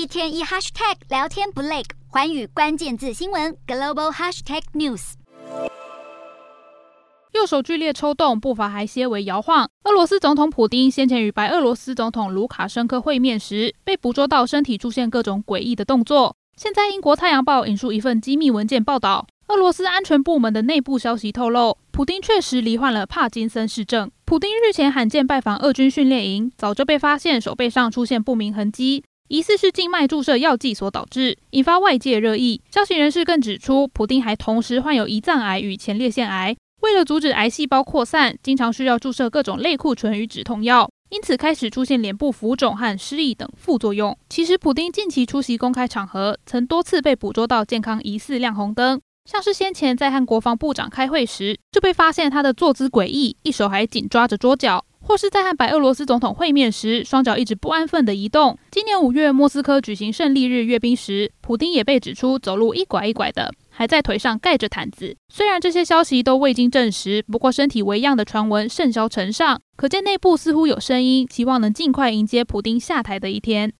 一天一 hashtag 聊天不累，环宇关键字新闻 global hashtag news。右手剧烈抽动，步伐还些微摇晃。俄罗斯总统普丁先前与白俄罗斯总统卢卡申科会面时，被捕捉到身体出现各种诡异的动作。现在，英国《太阳报》引述一份机密文件报道，俄罗斯安全部门的内部消息透露，普丁确实罹患了帕金森氏症。普丁日前罕见拜访俄军训练营，早就被发现手背上出现不明痕迹，疑似是静脉注射药剂所导致，引发外界热议。消息人士更指出，普丁还同时患有胰脏癌与前列腺癌。为了阻止癌细胞扩散，经常需要注射各种类固醇与止痛药，因此开始出现脸部浮肿和失忆等副作用。其实，普丁近期出席公开场合，曾多次被捕捉到健康疑似亮红灯，像是先前在和国防部长开会时，就被发现他的坐姿诡异，一手还紧抓着桌角。或是在和白俄罗斯总统会面时，双脚一直不安分的移动。今年五月，莫斯科举行胜利日阅兵时，普丁也被指出走路一拐一拐的，还在腿上盖着毯子。虽然这些消息都未经证实，不过身体微恙的传闻甚嚣尘上，可见内部似乎有声音，希望能尽快迎接普丁下台的一天。